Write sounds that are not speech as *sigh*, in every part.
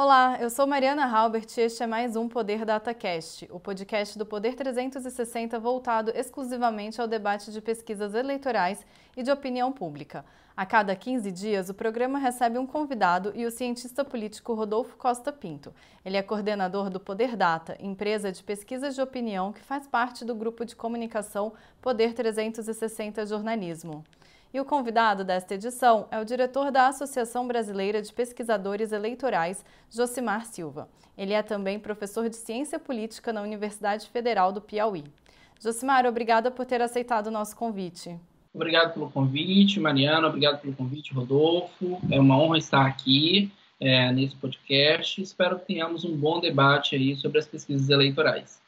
Olá, eu sou Mariana Halbert e este é mais um Poder DataCast, o podcast do Poder 360 voltado exclusivamente ao debate de pesquisas eleitorais e de opinião pública. A cada 15 dias, o programa recebe um convidado e o cientista político Rodolfo Costa Pinto. Ele é coordenador do Poder Data, empresa de pesquisas de opinião que faz parte do grupo de comunicação Poder 360 Jornalismo. E o convidado desta edição é o diretor da Associação Brasileira de Pesquisadores Eleitorais, Josimar Silva. Ele é também professor de Ciência Política na Universidade Federal do Piauí. Josimar, obrigada por ter aceitado o nosso convite. Obrigado pelo convite, Mariana. Obrigado pelo convite, Rodolfo. É uma honra estar aqui é, nesse podcast. Espero que tenhamos um bom debate aí sobre as pesquisas eleitorais.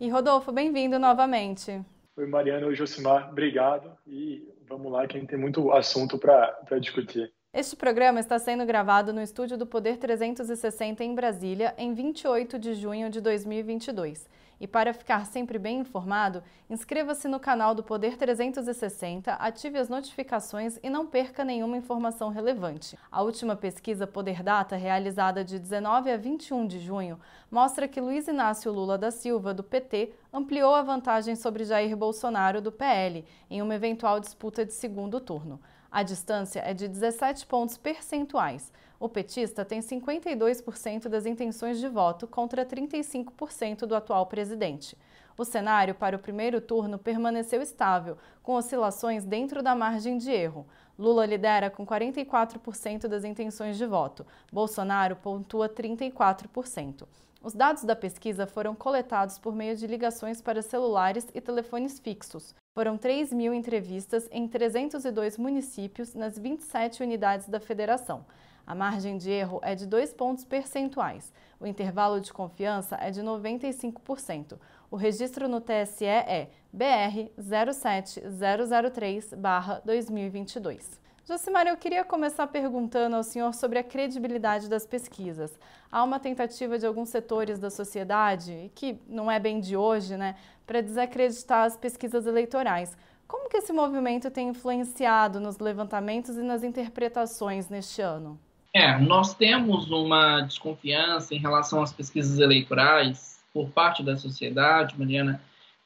E Rodolfo, bem-vindo novamente. Oi, Mariana. Oi, Josimar. Obrigado. E Vamos lá, que a gente tem muito assunto para discutir. Este programa está sendo gravado no estúdio do Poder 360 em Brasília, em 28 de junho de 2022. E para ficar sempre bem informado, inscreva-se no canal do Poder 360, ative as notificações e não perca nenhuma informação relevante. A última pesquisa Poder Data, realizada de 19 a 21 de junho, mostra que Luiz Inácio Lula da Silva, do PT, ampliou a vantagem sobre Jair Bolsonaro, do PL, em uma eventual disputa de segundo turno. A distância é de 17 pontos percentuais. O petista tem 52% das intenções de voto contra 35% do atual presidente. O cenário para o primeiro turno permaneceu estável, com oscilações dentro da margem de erro. Lula lidera com 44% das intenções de voto, Bolsonaro pontua 34%. Os dados da pesquisa foram coletados por meio de ligações para celulares e telefones fixos. Foram 3 mil entrevistas em 302 municípios nas 27 unidades da federação. A margem de erro é de 2 pontos percentuais. O intervalo de confiança é de 95%. O registro no TSE é BR 07003-2022. Josimar, eu queria começar perguntando ao senhor sobre a credibilidade das pesquisas. Há uma tentativa de alguns setores da sociedade, que não é bem de hoje, né, para desacreditar as pesquisas eleitorais. Como que esse movimento tem influenciado nos levantamentos e nas interpretações neste ano? É, nós temos uma desconfiança em relação às pesquisas eleitorais por parte da sociedade, Mariana,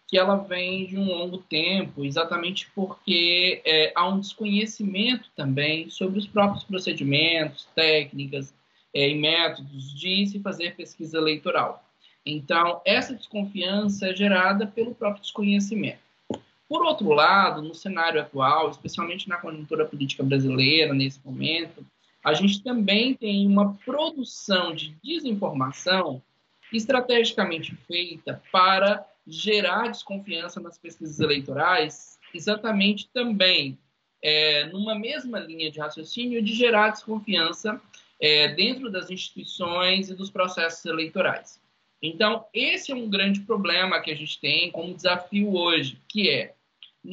que ela vem de um longo tempo, exatamente porque é, há um desconhecimento também sobre os próprios procedimentos, técnicas é, e métodos de se fazer pesquisa eleitoral. Então, essa desconfiança é gerada pelo próprio desconhecimento. Por outro lado, no cenário atual, especialmente na conjuntura política brasileira, nesse momento, a gente também tem uma produção de desinformação estrategicamente feita para gerar desconfiança nas pesquisas eleitorais, exatamente também é, numa mesma linha de raciocínio de gerar desconfiança é, dentro das instituições e dos processos eleitorais. Então, esse é um grande problema que a gente tem como desafio hoje, que é,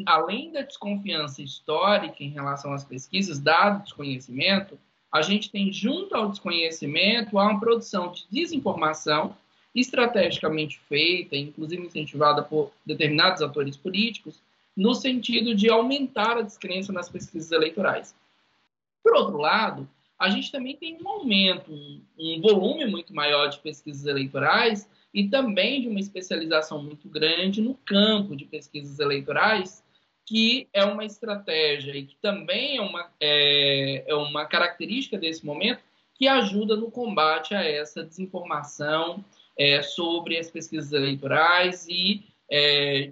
além da desconfiança histórica em relação às pesquisas, dado desconhecimento, a gente tem, junto ao desconhecimento, uma produção de desinformação estrategicamente feita, inclusive incentivada por determinados atores políticos, no sentido de aumentar a descrença nas pesquisas eleitorais. Por outro lado, a gente também tem um aumento, um, volume muito maior de pesquisas eleitorais e também de uma especialização muito grande no campo de pesquisas eleitorais, que é uma estratégia e que também é uma, é, é uma característica desse momento que ajuda no combate a essa desinformação é, sobre as pesquisas eleitorais e é,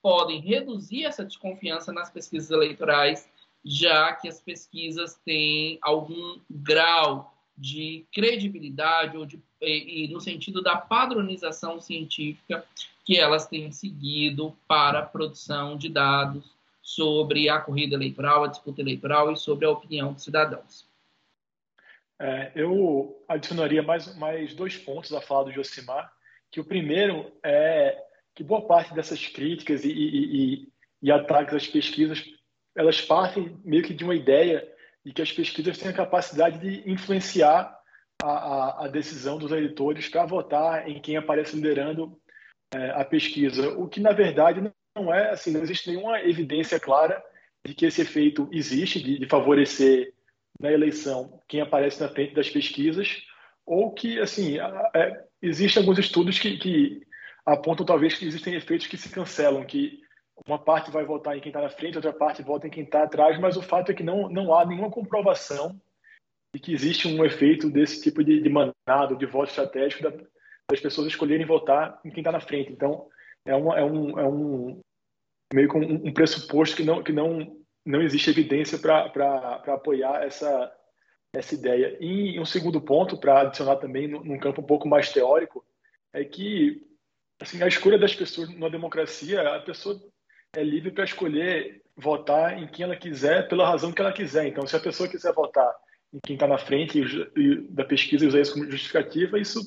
podem reduzir essa desconfiança nas pesquisas eleitorais, já que as pesquisas têm algum grau de credibilidade ou de, e, e no sentido da padronização científica que elas têm seguido para a produção de dados sobre a corrida eleitoral, a disputa eleitoral e sobre a opinião dos cidadãos. É, eu adicionaria mais, mais dois pontos a falar do Josimar, que o primeiro é que boa parte dessas críticas e, e, e, e ataques às pesquisas, elas partem meio que de uma ideia de que as pesquisas têm a capacidade de influenciar a, a, a decisão dos eleitores para votar em quem aparece liderando é, a pesquisa, o que na verdade não é assim, não existe nenhuma evidência clara de que esse efeito existe, de, de favorecer na eleição quem aparece na frente das pesquisas, ou que, assim, é, existem alguns estudos que, que apontam talvez que existem efeitos que se cancelam, que uma parte vai votar em quem está na frente, outra parte vota em quem está atrás, mas o fato é que não, não há nenhuma comprovação de que existe um efeito desse tipo de, de manado, de voto estratégico, da, das pessoas escolherem votar em quem está na frente. Então, é, uma, é, um, é um meio que um, um pressuposto que não, que não, não existe evidência para apoiar essa, essa ideia. E um segundo ponto, para adicionar também num campo um pouco mais teórico, é que assim, a escolha das pessoas na democracia, a pessoa é livre para escolher votar em quem ela quiser, pela razão que ela quiser. Então, se a pessoa quiser votar em quem está na frente e, da pesquisa e usar isso como justificativa, isso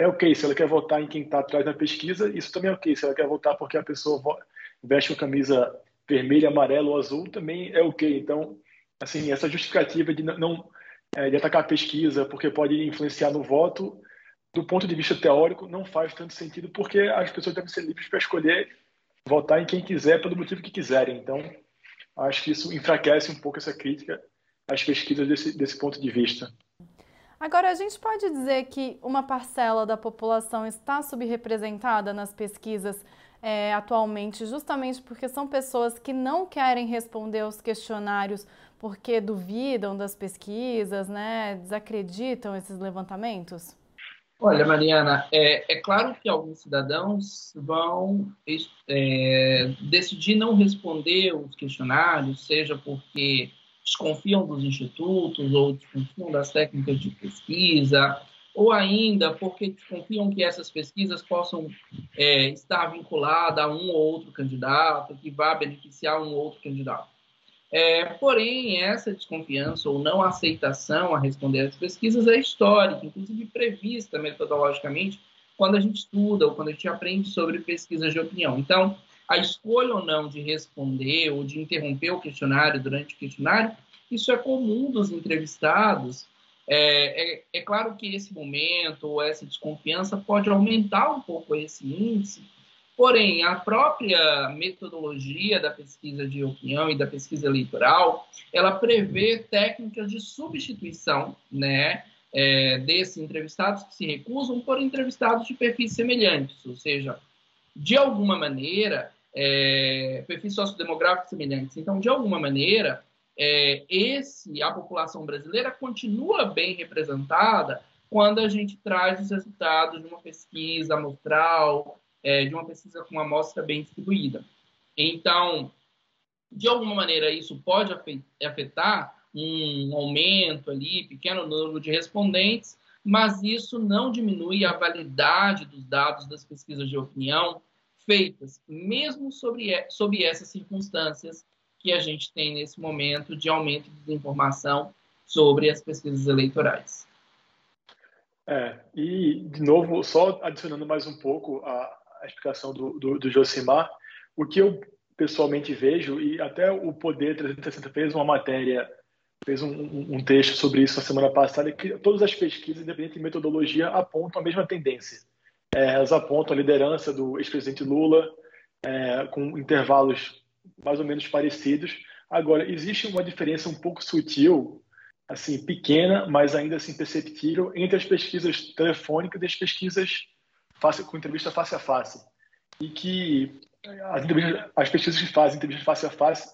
é ok. Se ela quer votar em quem está atrás da pesquisa, isso também é ok. Se ela quer votar porque a pessoa veste uma camisa vermelha, amarela ou azul, também é ok. Então, assim, essa justificativa de não é, de atacar a pesquisa porque pode influenciar no voto, do ponto de vista teórico, não faz tanto sentido porque as pessoas devem ser livres para escolher votar em quem quiser pelo motivo que quiserem. Então, acho que isso enfraquece um pouco essa crítica às pesquisas desse, desse ponto de vista. Agora, a gente pode dizer que uma parcela da população está subrepresentada nas pesquisas é, atualmente, justamente porque são pessoas que não querem responder aos questionários porque duvidam das pesquisas, né? Desacreditam esses levantamentos? Olha, Mariana, é, é claro que alguns cidadãos vão é, decidir não responder os questionários, seja porque desconfiam dos institutos ou desconfiam das técnicas de pesquisa, ou ainda porque desconfiam que essas pesquisas possam é, estar vinculadas a um ou outro candidato, que vá beneficiar um ou outro candidato. É, porém, essa desconfiança ou não aceitação a responder às pesquisas é histórica, inclusive prevista metodologicamente quando a gente estuda ou quando a gente aprende sobre pesquisas de opinião. Então, a escolha ou não de responder ou de interromper o questionário durante o questionário, isso é comum dos entrevistados. É, é, é claro que esse momento ou essa desconfiança pode aumentar um pouco esse índice, Porém, a própria metodologia da pesquisa de opinião e da pesquisa eleitoral, ela prevê técnicas de substituição, né, é, desses entrevistados que se recusam por entrevistados de perfis semelhantes, ou seja, de alguma maneira, é, perfis sociodemográficos semelhantes. Então, de alguma maneira, é, esse a população brasileira continua bem representada quando a gente traz os resultados de uma pesquisa amostral é, de uma pesquisa com uma amostra bem distribuída. Então, de alguma maneira, isso pode afetar um aumento ali, pequeno número de respondentes, mas isso não diminui a validade dos dados das pesquisas de opinião feitas, mesmo sobre, sobre essas circunstâncias que a gente tem nesse momento de aumento de desinformação sobre as pesquisas eleitorais. É, e, de novo, só adicionando mais um pouco a, a explicação do, do, do Josimar. O que eu pessoalmente vejo, e até o Poder 360 fez uma matéria, fez um, um texto sobre isso na semana passada, que todas as pesquisas, independente de metodologia, apontam a mesma tendência. É, elas apontam a liderança do ex-presidente Lula, é, com intervalos mais ou menos parecidos. Agora, existe uma diferença um pouco sutil, assim, pequena, mas ainda assim perceptível, entre as pesquisas telefônicas e as pesquisas face, com entrevista face a face. E que as, as pesquisas que fazem entrevista face a face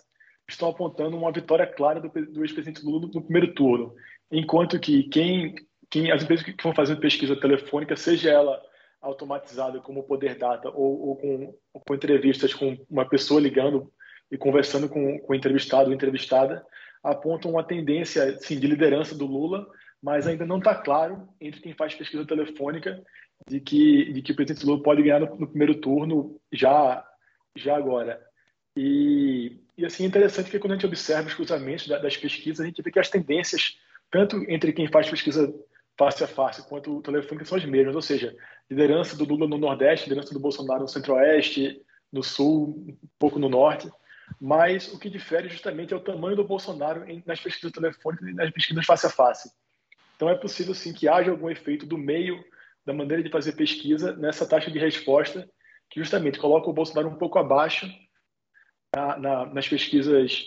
estão apontando uma vitória clara do, do ex-presidente Lula no primeiro turno. Enquanto que quem, quem as empresas que vão fazer pesquisa telefônica, seja ela automatizada como Poder Data ou, ou com, com entrevistas com uma pessoa ligando e conversando com, com o entrevistado ou entrevistada, apontam uma tendência sim, de liderança do Lula, mas ainda não está claro entre quem faz pesquisa telefônica de que, de que o presidente Lula pode ganhar no, no primeiro turno já, já agora. E, e assim, é interessante que quando a gente observa os cruzamentos das pesquisas, a gente vê que as tendências, tanto entre quem faz pesquisa face a face quanto o telefone, são as mesmas, ou seja, liderança do Lula no Nordeste, liderança do Bolsonaro no Centro-Oeste, no Sul, um pouco no Norte, mas o que difere justamente é o tamanho do Bolsonaro nas pesquisas telefônicas e nas pesquisas face a face. Então é possível sim que haja algum efeito do meio da maneira de fazer pesquisa nessa taxa de resposta, que justamente coloca o Bolsonaro um pouco abaixo na, na, nas pesquisas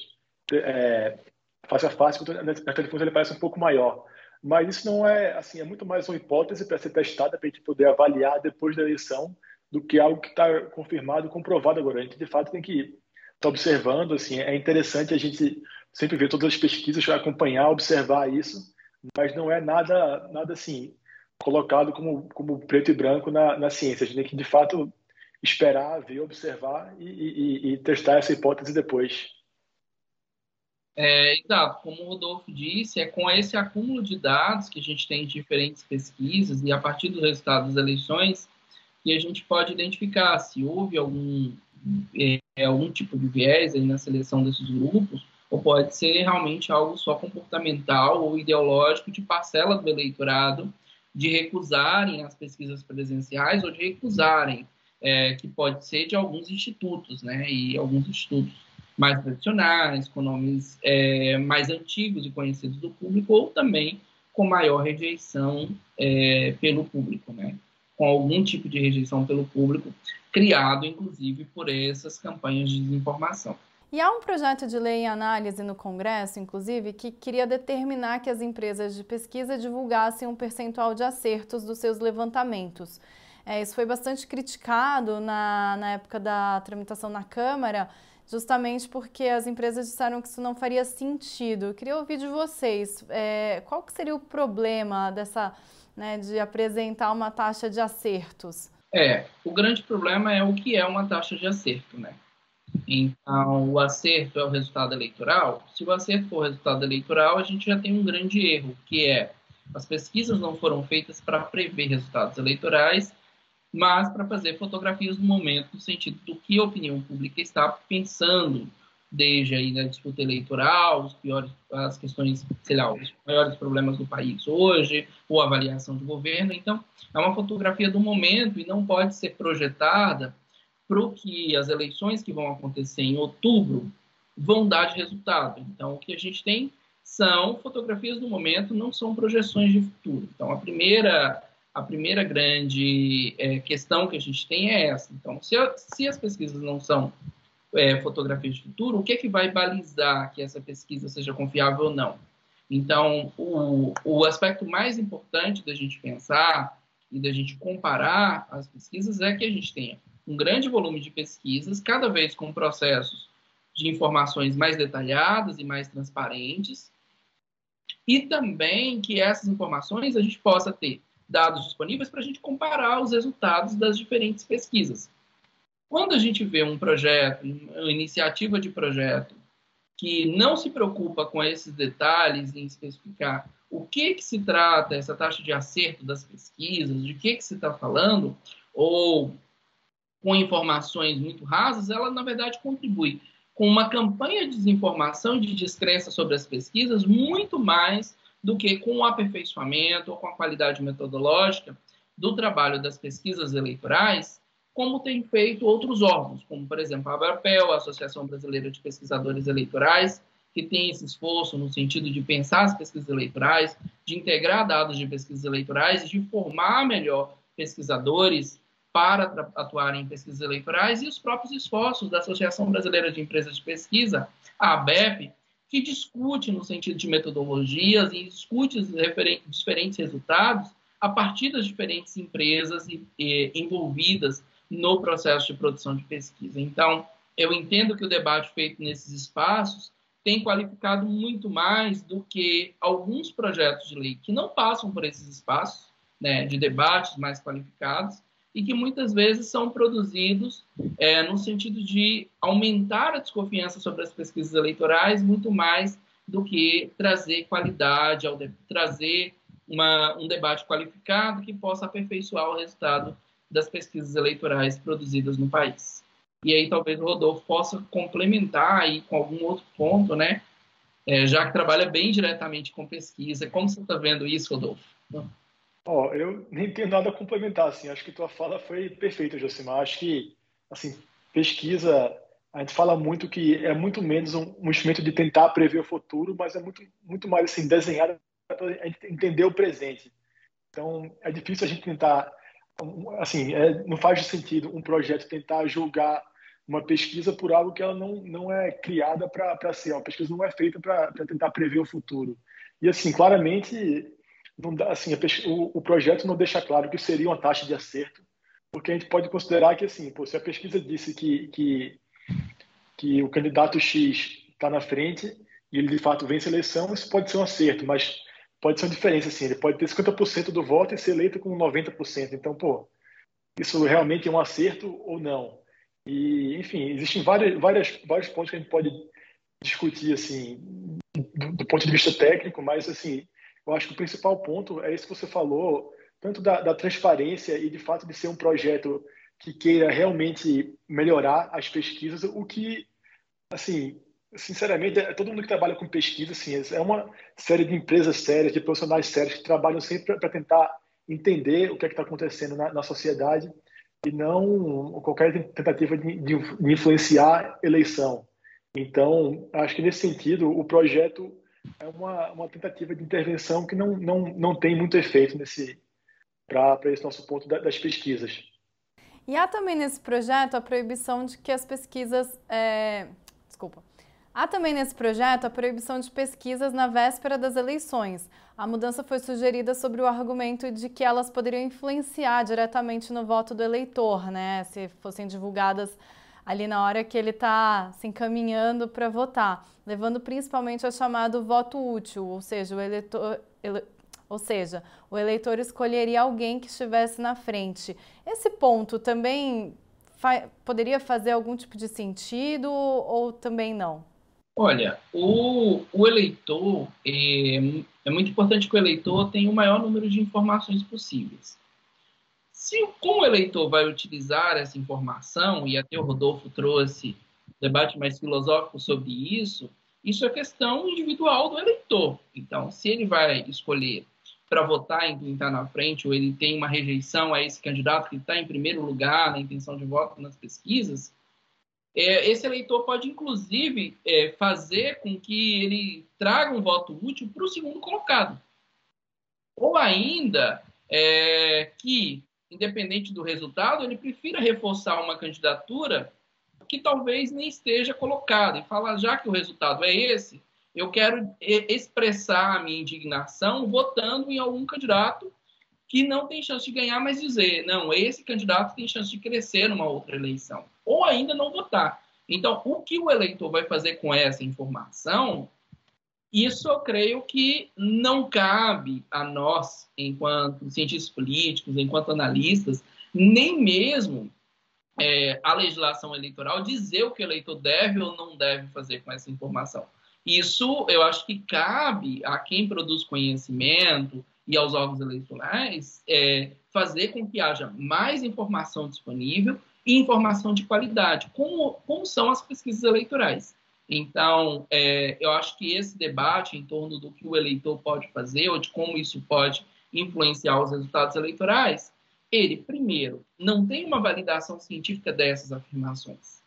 é, face a face, nas telefones ele parece um pouco maior. Mas isso não é assim, é muito mais uma hipótese para ser testada para a gente poder avaliar depois da eleição do que algo que está confirmado, comprovado agora. A gente de fato tem que estar tá observando, assim, é interessante a gente sempre ver todas as pesquisas, acompanhar, observar isso, mas não é nada, nada assim colocado como, como preto e branco na, na ciência. A gente tem que de fato esperar, ver, observar e, e, e testar essa hipótese depois. É, exato, como o Rodolfo disse, é com esse acúmulo de dados que a gente tem de diferentes pesquisas e a partir do resultado das eleições que a gente pode identificar se houve algum, é, algum tipo de viés aí na seleção desses grupos ou pode ser realmente algo só comportamental ou ideológico de parcela do eleitorado de recusarem as pesquisas presenciais ou de recusarem, é, que pode ser de alguns institutos, né, e alguns institutos mais tradicionais, com nomes é, mais antigos e conhecidos do público, ou também com maior rejeição é, pelo público, né? com algum tipo de rejeição pelo público, criado inclusive por essas campanhas de desinformação. E há um projeto de lei em análise no Congresso, inclusive, que queria determinar que as empresas de pesquisa divulgassem um percentual de acertos dos seus levantamentos. É, isso foi bastante criticado na, na época da tramitação na Câmara, justamente porque as empresas disseram que isso não faria sentido. Eu queria ouvir de vocês, é, qual que seria o problema dessa, né, de apresentar uma taxa de acertos? É, o grande problema é o que é uma taxa de acerto, né? Então, o acerto é o resultado eleitoral. Se o acerto for o resultado eleitoral, a gente já tem um grande erro, que é as pesquisas não foram feitas para prever resultados eleitorais, mas para fazer fotografias do momento, no sentido do que a opinião pública está pensando, desde aí da disputa eleitoral, os piores, as questões, sei lá, os maiores problemas do país hoje, ou avaliação de governo. Então, é uma fotografia do momento e não pode ser projetada para o que as eleições que vão acontecer em outubro vão dar de resultado. Então, o que a gente tem são fotografias do momento, não são projeções de futuro. Então, a primeira a primeira grande é, questão que a gente tem é essa. Então, se, se as pesquisas não são é, fotografias de futuro, o que é que vai balizar que essa pesquisa seja confiável ou não? Então, o, o aspecto mais importante da gente pensar e da gente comparar as pesquisas é que a gente tenha um grande volume de pesquisas, cada vez com processos de informações mais detalhadas e mais transparentes, e também que essas informações a gente possa ter dados disponíveis para a gente comparar os resultados das diferentes pesquisas. Quando a gente vê um projeto, uma iniciativa de projeto, que não se preocupa com esses detalhes em especificar o que, que se trata essa taxa de acerto das pesquisas, de que, que se está falando, ou com informações muito rasas, ela, na verdade, contribui com uma campanha de desinformação e de descrença sobre as pesquisas muito mais do que com o aperfeiçoamento ou com a qualidade metodológica do trabalho das pesquisas eleitorais, como tem feito outros órgãos, como, por exemplo, a ABRAPEL, a Associação Brasileira de Pesquisadores Eleitorais, que tem esse esforço no sentido de pensar as pesquisas eleitorais, de integrar dados de pesquisas eleitorais de formar melhor pesquisadores para atuarem em pesquisas eleitorais, e os próprios esforços da Associação Brasileira de Empresas de Pesquisa, a ABEP, que discute no sentido de metodologias e discute os diferentes resultados a partir das diferentes empresas envolvidas no processo de produção de pesquisa. Então, eu entendo que o debate feito nesses espaços tem qualificado muito mais do que alguns projetos de lei que não passam por esses espaços né, de debates mais qualificados e que muitas vezes são produzidos é, no sentido de aumentar a desconfiança sobre as pesquisas eleitorais muito mais do que trazer qualidade, trazer uma, um debate qualificado que possa aperfeiçoar o resultado das pesquisas eleitorais produzidas no país. E aí talvez o Rodolfo possa complementar aí com algum outro ponto, né? É, já que trabalha bem diretamente com pesquisa. Como você está vendo isso, Rodolfo? Ó, oh, eu nem tenho nada a complementar, assim, acho que tua fala foi perfeita, Josimar. Acho que, assim, pesquisa, a gente fala muito que é muito menos um, um instrumento de tentar prever o futuro, mas é muito, muito mais, assim, desenhado para a entender o presente. Então, é difícil a gente tentar, assim, é, não faz sentido um projeto tentar julgar uma pesquisa por algo que ela não, não é criada para ser. Uma pesquisa não é feita para tentar prever o futuro. E, assim, claramente, não dá, assim, o, o, projeto não deixa claro que seria uma taxa de acerto, porque a gente pode considerar que, assim, pô, se a pesquisa disse que, que, que o candidato X está na frente e ele de fato vence a eleição, isso pode ser um acerto, mas pode ser uma diferença, assim, ele pode ter 50% do voto e ser eleito com 90%. Então, pô, isso realmente é um acerto ou não? E, enfim, existem várias, várias, vários pontos que a gente pode discutir, assim, do, do ponto de vista técnico, mas, assim, eu acho que o principal ponto é isso que você falou, tanto da, da transparência e, de fato, de ser um projeto que queira realmente melhorar as pesquisas, o que, assim, sinceramente, é, todo mundo que trabalha com pesquisa, assim, é uma série de empresas sérias, de profissionais sérios que trabalham sempre para tentar entender o que é está acontecendo na, na, sociedade e não qualquer tentativa de, de, de influenciar eleição. Então, acho que nesse sentido, o projeto é uma, uma tentativa de intervenção que não, não, não tem muito efeito nesse para esse nosso ponto das pesquisas. E há também nesse projeto a proibição de que as pesquisas. É... Desculpa. Há também nesse projeto a proibição de pesquisas na véspera das eleições. A mudança foi sugerida sobre o argumento de que elas poderiam influenciar diretamente no voto do eleitor, né? Se fossem divulgadas ali na hora que ele está se encaminhando para votar, levando principalmente ao chamado voto útil, ou seja, o eleitor, ele, ou seja, o eleitor escolheria alguém que estivesse na frente. Esse ponto também fa poderia fazer algum tipo de sentido ou também não? Olha, o, o eleitor, é, é, muito importante que o eleitor tenha o maior número de informações possíveis. Se como o eleitor vai utilizar essa informação, e até o Rodolfo trouxe debate mais filosófico sobre isso, isso é questão individual do eleitor. Então, se ele vai escolher para votar em quem está na frente, ou ele tem uma rejeição a esse candidato que está em primeiro lugar na intenção de voto nas pesquisas, é, esse eleitor pode, inclusive, é, fazer com que ele traga um voto útil para o segundo colocado. Ou ainda é, que, independente do resultado, ele prefira reforçar uma candidatura que talvez nem esteja colocada e falar, já que o resultado é esse, eu quero expressar a minha indignação votando em algum candidato que não tem chance de ganhar, mas dizer, não, esse candidato tem chance de crescer numa outra eleição ou ainda não votar. Então, o que o eleitor vai fazer com essa informação, isso eu creio que não cabe a nós, enquanto cientistas políticos, enquanto analistas, nem mesmo é, a legislação eleitoral dizer o que o eleitor deve ou não deve fazer com essa informação. Isso eu acho que cabe a quem produz conhecimento e aos órgãos eleitorais é, fazer com que haja mais informação disponível e informação de qualidade, como, como são as pesquisas eleitorais. Então, é, eu acho que esse debate em torno do que o eleitor pode fazer ou de como isso pode influenciar os resultados eleitorais, ele, primeiro, não tem uma validação científica dessas afirmações.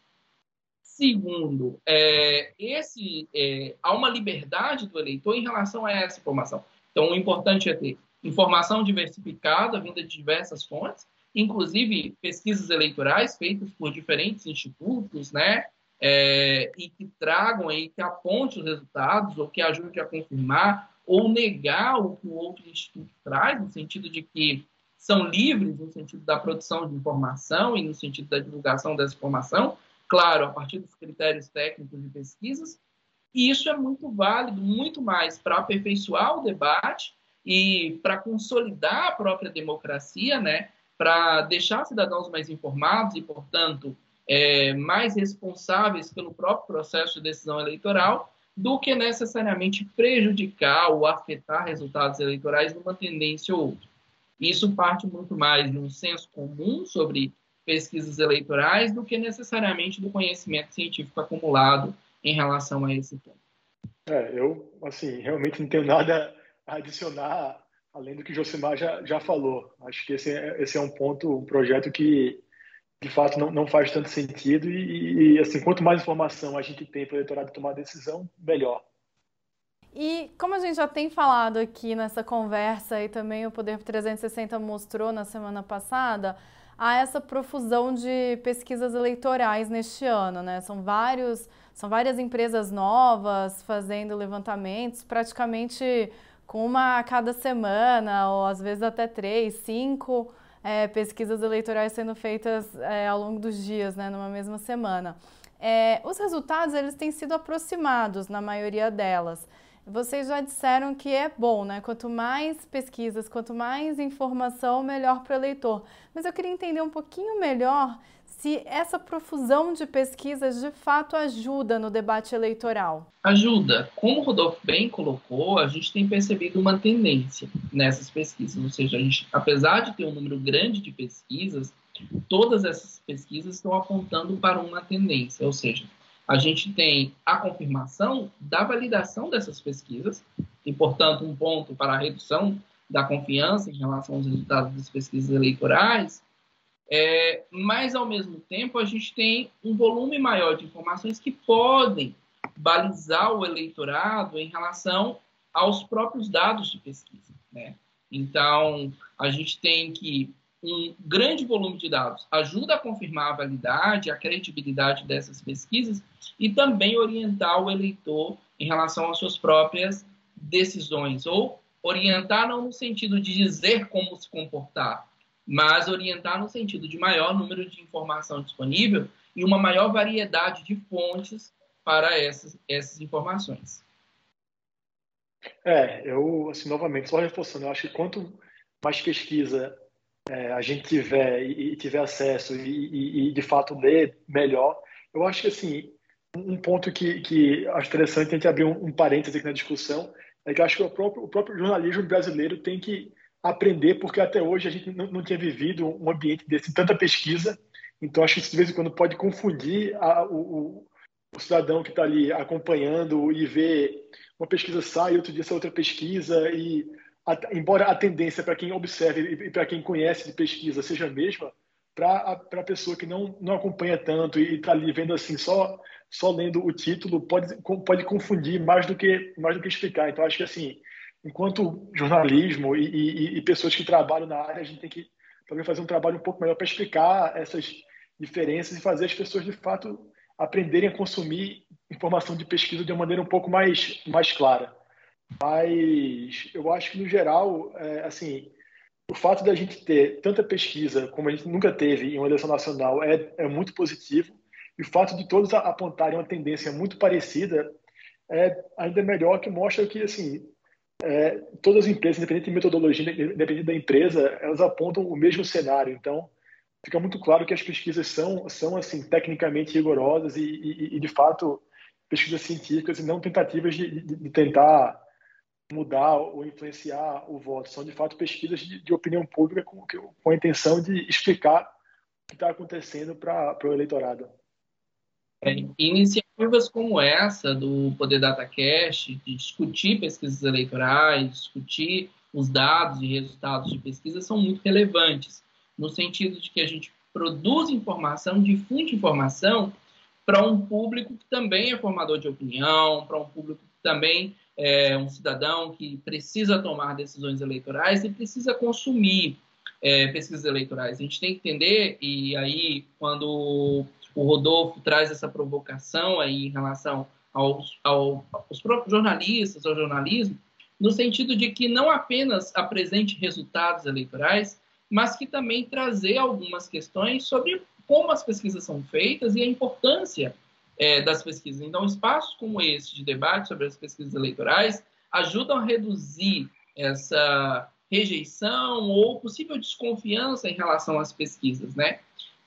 Segundo, é, esse, é, há uma liberdade do eleitor em relação a essa informação. Então, o importante é ter informação diversificada, vinda de diversas fontes, inclusive pesquisas eleitorais feitas por diferentes institutos, né? É, e que tragam aí, que aponte os resultados, ou que ajude a confirmar, ou negar o que o outro instituto traz, no sentido de que são livres no sentido da produção de informação e no sentido da divulgação dessa informação, claro, a partir dos critérios técnicos de pesquisas, e isso é muito válido, muito mais para aperfeiçoar o debate e para consolidar a própria democracia, né? para deixar cidadãos mais informados e, portanto, é, mais responsáveis pelo próprio processo de decisão eleitoral, do que necessariamente prejudicar ou afetar resultados eleitorais numa tendência ou outra. Isso parte muito mais de um senso comum sobre pesquisas eleitorais do que necessariamente do conhecimento científico acumulado em relação a esse ponto. É, eu, assim, realmente não tenho nada a adicionar além do que o Josimar já, já falou. Acho que esse é, esse é um ponto, um projeto que, de fato, não, não faz tanto sentido e, e assim, quanto mais informação a gente tem para o eleitorado tomar decisão, melhor. E como a gente já tem falado aqui nessa conversa e também o Poder 360 mostrou na semana passada, há essa profusão de pesquisas eleitorais neste ano, né? São vários, são várias empresas novas fazendo levantamentos, praticamente com uma a cada semana, ou às vezes até três, cinco é, pesquisas eleitorais sendo feitas é, ao longo dos dias, né, numa mesma semana. É, os resultados eles têm sido aproximados na maioria delas. Vocês já disseram que é bom, né? Quanto mais pesquisas, quanto mais informação, melhor para o eleitor. Mas eu queria entender um pouquinho melhor se essa profusão de pesquisas de fato ajuda no debate eleitoral. Ajuda. Como o Rodolfo bem colocou, a gente tem percebido uma tendência nessas pesquisas. Ou seja, a gente, apesar de ter um número grande de pesquisas, todas essas pesquisas estão apontando para uma tendência. Ou seja, a gente tem a confirmação da validação dessas pesquisas, e, portanto, um ponto para a redução da confiança em relação aos resultados das pesquisas eleitorais, é, mas, ao mesmo tempo, a gente tem um volume maior de informações que podem balizar o eleitorado em relação aos próprios dados de pesquisa. Né? Então, a gente tem que um grande volume de dados ajuda a confirmar a validade, a credibilidade dessas pesquisas e também orientar o eleitor em relação às suas próprias decisões, ou orientar não no sentido de dizer como se comportar, mas orientar no sentido de maior número de informação disponível e uma maior variedade de fontes para essas, essas informações. É, eu, assim, novamente, só reforçando, eu acho que quanto mais pesquisa é, a gente tiver e, tiver acesso e, e, e, de fato ler melhor, eu acho que assim um ponto que, que acho interessante a gente abrir um, um parêntese aqui na discussão é que eu acho que o próprio, o próprio jornalismo brasileiro tem que aprender, porque até hoje a gente não, não tinha vivido um ambiente desse, tanta pesquisa, então acho que isso de vez em quando pode confundir a, o, o, cidadão que está ali acompanhando e ver uma pesquisa sai, outro dia essa outra pesquisa e a, embora a tendência para quem observa e para quem conhece de pesquisa seja a mesma, para a pessoa que não, não acompanha tanto e está ali vendo assim só só lendo o título pode pode confundir mais do que mais do que explicar. Então acho que assim, enquanto jornalismo e, e, e pessoas que trabalham na área, a gente tem que também fazer um trabalho um pouco melhor para explicar essas diferenças e fazer as pessoas de fato aprenderem a consumir informação de pesquisa de uma maneira um pouco mais mais clara. Mas eu acho que, no geral, é, assim, o fato da gente ter tanta pesquisa como a gente nunca teve em uma eleição nacional é, é muito positivo. E o fato de todos apontarem uma tendência muito parecida é ainda melhor, que mostra que, assim, é, todas as empresas, independente de metodologia, independente da empresa, elas apontam o mesmo cenário. Então, fica muito claro que as pesquisas são, são assim, tecnicamente rigorosas e, e, e de fato, pesquisas científicas e não tentativas de, de, de tentar mudar ou influenciar o voto. São, de fato, pesquisas de, de opinião pública com, com, a intenção de explicar o que está acontecendo para o eleitorado. É, iniciativas como essa do Poder DataCast, de discutir pesquisas eleitorais, discutir os dados e resultados de pesquisa, são muito relevantes, no sentido de que a gente produz informação, difunde informação para um público que também é formador de opinião, para um público que também é um cidadão que precisa tomar decisões eleitorais e precisa consumir é, pesquisas eleitorais. A gente tem que entender, e aí, quando o Rodolfo traz essa provocação aí em relação aos, ao, aos próprios jornalistas, ao jornalismo, no sentido de que não apenas apresente resultados eleitorais, mas que também trazer algumas questões sobre como as pesquisas são feitas e a importância é, das pesquisas. Então, espaços como esse de debate sobre as pesquisas eleitorais ajudam a reduzir essa rejeição ou possível desconfiança em relação às pesquisas, né?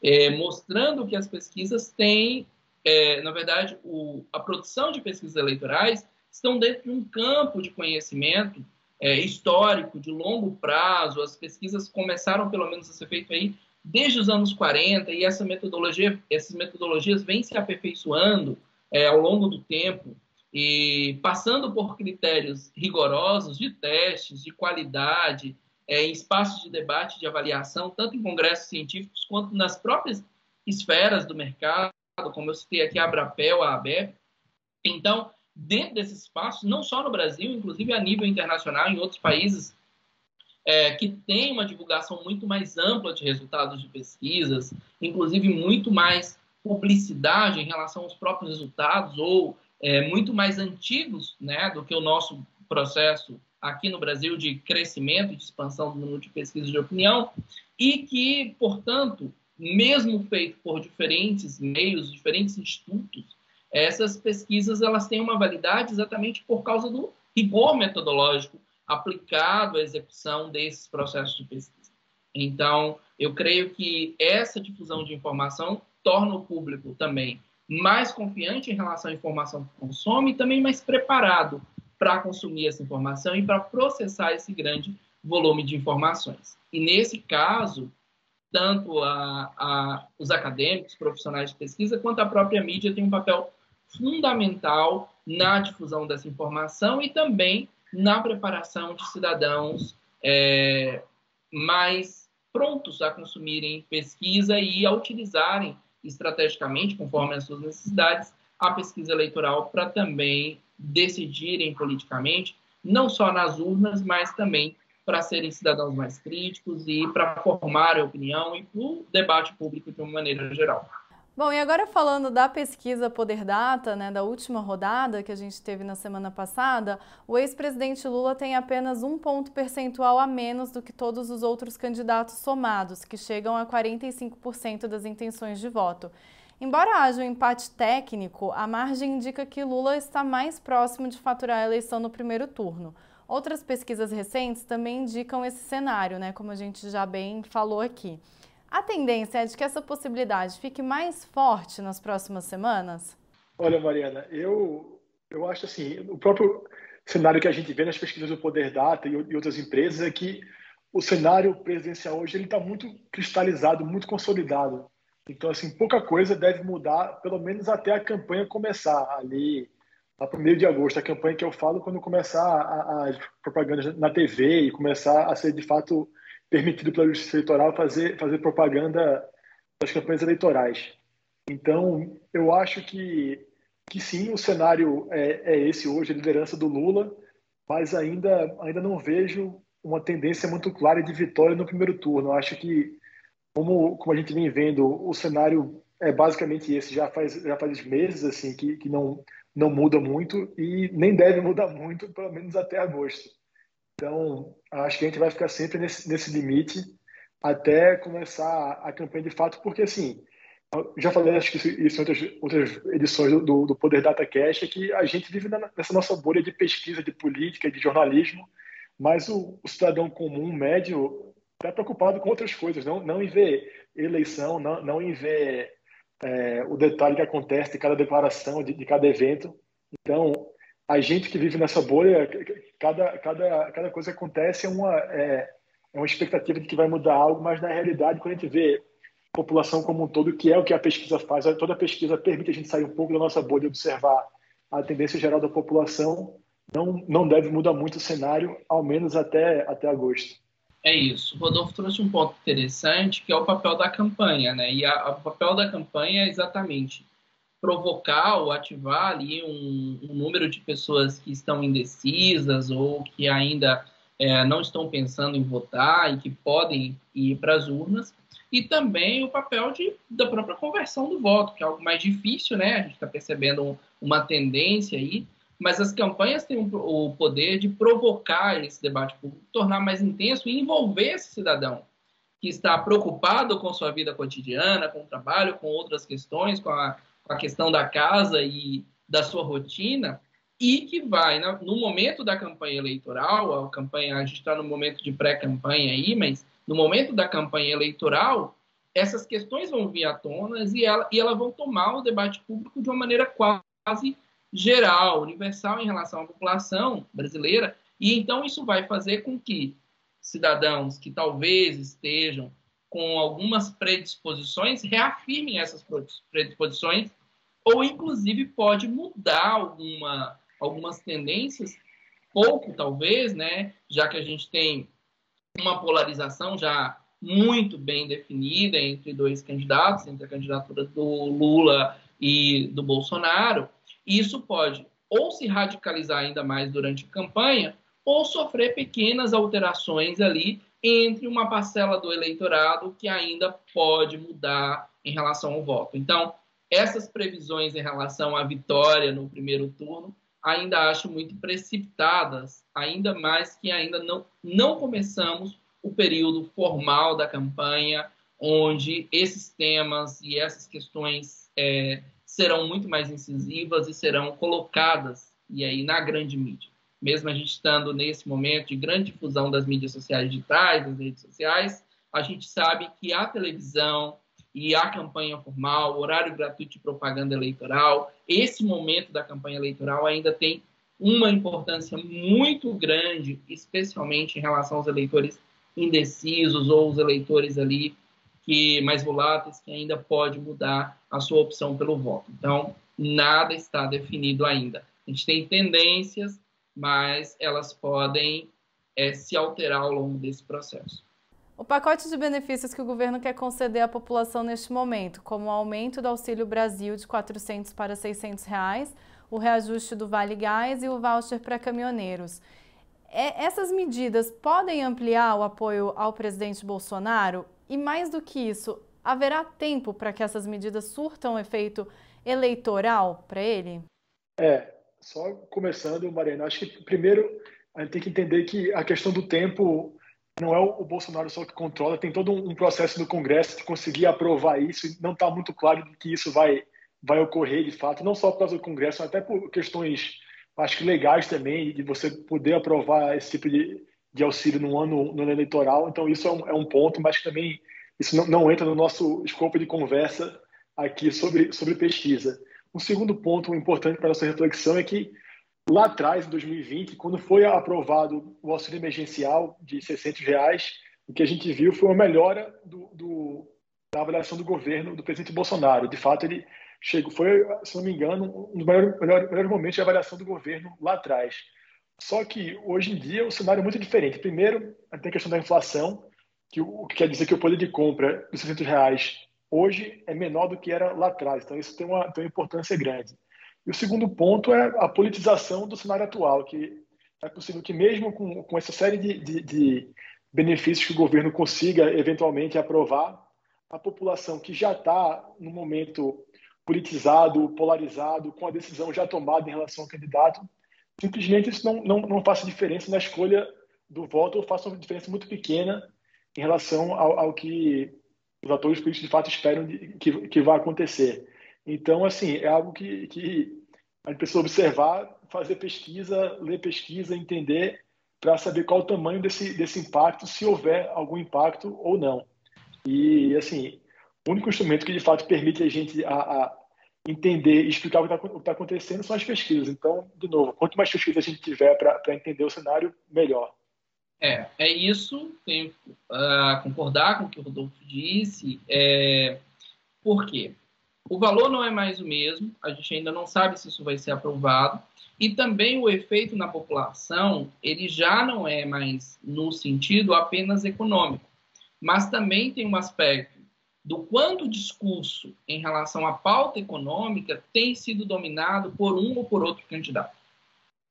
É, mostrando que as pesquisas têm, é, na verdade, o, a produção de pesquisas eleitorais estão dentro de um campo de conhecimento é, histórico, de longo prazo. As pesquisas começaram, pelo menos, a ser feitas aí desde os anos 40 e essa metodologia, essas metodologias vêm se aperfeiçoando é, ao longo do tempo e passando por critérios rigorosos de testes, de qualidade, é, em espaços de debate, de avaliação, tanto em congressos científicos quanto nas próprias esferas do mercado, como eu citei aqui a Abrapel, a ABEP. Então, dentro desses espaços, não só no Brasil, inclusive a nível internacional, em outros países é, que tem uma divulgação muito mais ampla de resultados de pesquisas, inclusive muito mais publicidade em relação aos próprios resultados ou é, muito mais antigos né, do que o nosso processo aqui no Brasil de crescimento, de expansão do número de pesquisas de opinião, e que, portanto, mesmo feito por diferentes meios, diferentes institutos, essas pesquisas elas têm uma validade exatamente por causa do rigor metodológico aplicado à execução desses processos de pesquisa. Então, eu creio que essa difusão de informação torna o público também mais confiante em relação à informação que consome e também mais preparado para consumir essa informação e para processar esse grande volume de informações. E nesse caso, tanto a, a, os acadêmicos, profissionais de pesquisa, quanto a própria mídia tem um papel fundamental na difusão dessa informação e também na preparação de cidadãos é, mais prontos a consumirem pesquisa e a utilizarem estrategicamente, conforme as suas necessidades, a pesquisa eleitoral para também decidirem politicamente, não só nas urnas, mas também para serem cidadãos mais críticos e para formar a opinião e o debate público de uma maneira geral. Bom, e agora falando da pesquisa Poder Data, né, da última rodada que a gente teve na semana passada, o ex-presidente Lula tem apenas um ponto percentual a menos do que todos os outros candidatos somados, que chegam a 45% das intenções de voto. Embora haja um empate técnico, a margem indica que Lula está mais próximo de faturar a eleição no primeiro turno. Outras pesquisas recentes também indicam esse cenário, né, como a gente já bem falou aqui. A tendência é de que essa possibilidade fique mais forte nas próximas semanas? Olha, Mariana, eu, eu acho assim, o próprio cenário que a gente vê nas pesquisas do Poder Data e, outras empresas é que o cenário presidencial hoje ele está muito cristalizado, muito consolidado. Então, assim, pouca coisa deve mudar, pelo menos até a campanha começar ali, lá para o meio de agosto. A campanha que eu falo quando começar a, propaganda na TV e começar a ser, de fato, permitido pela Justiça Eleitoral fazer, fazer propaganda das campanhas eleitorais. Então, eu acho que, que sim, o cenário é, é esse hoje, a liderança do Lula, mas ainda, ainda não vejo uma tendência muito clara de vitória no primeiro turno. Eu acho que, como, como a gente vem vendo, o cenário é basicamente esse, já faz, já faz meses assim que, que não, não muda muito e nem deve mudar muito, pelo menos até agosto. Então, acho que a gente vai ficar sempre nesse, nesse limite até começar a campanha de fato, porque assim, já falei acho que isso em outras, outras edições do, do Poder Data Cash, é que a gente vive nessa nossa bolha de pesquisa, de política, de jornalismo, mas o, o cidadão comum, médio, está preocupado com outras coisas, não, não em ver eleição, não, não em ver é, o detalhe que acontece de cada declaração, de, de cada evento. Então, a gente que vive nessa bolha, cada, cada, cada coisa que acontece é uma, é, é uma expectativa de que vai mudar algo, mas na realidade, quando a gente vê a população como um todo, que é o que a pesquisa faz, toda a pesquisa permite a gente sair um pouco da nossa bolha e observar a tendência geral da população, não, não deve mudar muito o cenário, ao menos até, até agosto. É isso. O Rodolfo trouxe um ponto interessante, que é o papel da campanha, né? E a, o papel da campanha é exatamente provocar ou ativar ali um, um, número de pessoas que estão indecisas ou que ainda é, não estão pensando em votar e que podem ir para as urnas, e também o papel de, da própria conversão do voto, que é algo mais difícil, né? A gente está percebendo uma tendência aí, mas as campanhas têm o poder de provocar esse debate público, tornar mais intenso e envolver esse cidadão que está preocupado com sua vida cotidiana, com o trabalho, com outras questões, com a com a questão da casa e da sua rotina, e que vai, no momento da campanha eleitoral, a campanha, a gente está no momento de pré-campanha aí, mas no momento da campanha eleitoral, essas questões vão vir à tona e, ela, e elas vão tomar o debate público de uma maneira quase geral, universal em relação à população brasileira, e então isso vai fazer com que cidadãos que talvez estejam com algumas predisposições reafirmem essas predisposições ou inclusive pode mudar alguma, algumas tendências, pouco talvez, né? Já que a gente tem uma polarização já muito bem definida entre dois candidatos, entre a candidatura do Lula e do Bolsonaro, isso pode ou se radicalizar ainda mais durante a campanha, ou sofrer pequenas alterações ali entre uma parcela do eleitorado que ainda pode mudar em relação ao voto. Então, essas previsões em relação à vitória no primeiro turno ainda acho muito precipitadas, ainda mais que ainda não, não começamos o período formal da campanha, onde esses temas e essas questões é, serão muito mais incisivas e serão colocadas e aí na grande mídia. Mesmo a gente estando nesse momento de grande difusão das mídias sociais digitais, das redes sociais, a gente sabe que a televisão e a campanha formal, o horário gratuito de propaganda eleitoral, esse momento da campanha eleitoral ainda tem uma importância muito grande, especialmente em relação aos eleitores indecisos ou os eleitores ali que mais voláteis que ainda pode mudar a sua opção pelo voto. Então, nada está definido ainda. A gente tem tendências, mas elas podem é, se alterar ao longo desse processo. O pacote de benefícios que o governo quer conceder à população neste momento, como o aumento do Auxílio Brasil de 400 para 600 reais, o reajuste do Vale Gás e o voucher para caminhoneiros. É, essas medidas podem ampliar o apoio ao presidente Bolsonaro? E mais do que isso, haverá tempo para que essas medidas surtam efeito eleitoral para ele? É, só começando, Mariana, acho que primeiro a gente tem que entender que a questão do tempo não é o Bolsonaro só que controla, tem todo um processo no Congresso de conseguir aprovar isso e não está muito claro que isso vai, vai ocorrer de fato, não só por causa do Congresso, mas até por questões, acho que legais também, de você poder aprovar esse tipo de, de auxílio no ano, no ano eleitoral. Então, isso é um, é um ponto, mas também isso não, não, entra no nosso escopo de conversa aqui sobre, sobre pesquisa. Um segundo ponto importante para nossa reflexão é que lá atrás, em 2020, quando foi aprovado o auxílio emergencial de 600 reais, o que a gente viu foi uma melhora do, do, da avaliação do governo do presidente Bolsonaro. De fato, ele chegou, foi, se não me engano, um dos melhores, melhores, melhores momentos de avaliação do governo lá atrás. Só que hoje em dia o cenário é muito diferente. Primeiro, tem a questão da inflação, que o que quer dizer que o poder de compra dos 600 reais hoje é menor do que era lá atrás. Então, isso tem uma, tem uma importância grande. E o segundo ponto é a politização do cenário atual, que é possível que, mesmo com, com essa série de, de, de benefícios que o governo consiga eventualmente aprovar, a população que já está no momento politizado, polarizado, com a decisão já tomada em relação ao candidato, simplesmente isso não, não, não faça diferença na escolha do voto ou faça uma diferença muito pequena em relação ao, ao que os atores políticos de fato esperam de, que, que vai acontecer. Então, assim, é algo que, que a gente precisa observar, fazer pesquisa, ler pesquisa, entender, para saber qual o tamanho desse, desse impacto, se houver algum impacto ou não. E, assim, o único instrumento que de fato permite a gente a, a entender e explicar o que está tá acontecendo são as pesquisas. Então, de novo, quanto mais pesquisa a gente tiver para entender o cenário, melhor. É, é isso. Tenho uh, concordar com o que o Rodolfo disse. É, por quê? O valor não é mais o mesmo, a gente ainda não sabe se isso vai ser aprovado, e também o efeito na população, ele já não é mais no sentido apenas econômico, mas também tem um aspecto do quanto o discurso em relação à pauta econômica tem sido dominado por um ou por outro candidato.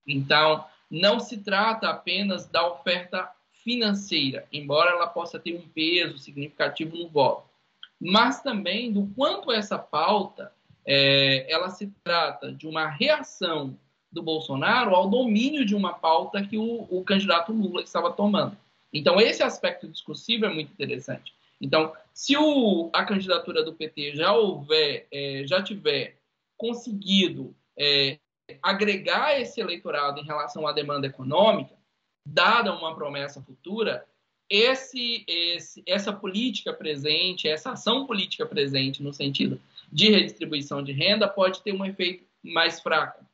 Então, não se trata apenas da oferta financeira, embora ela possa ter um peso significativo no voto, mas também do quanto essa pauta é, ela se trata de uma reação do Bolsonaro ao domínio de uma pauta que o, o candidato Lula estava tomando. Então, esse aspecto discursivo é muito interessante. Então, se o, a candidatura do PT já houver, é, já tiver conseguido é, agregar esse eleitorado em relação à demanda econômica, dada uma promessa futura, esse, esse, essa política presente, essa ação política presente no sentido de redistribuição de renda pode ter um efeito mais fraco.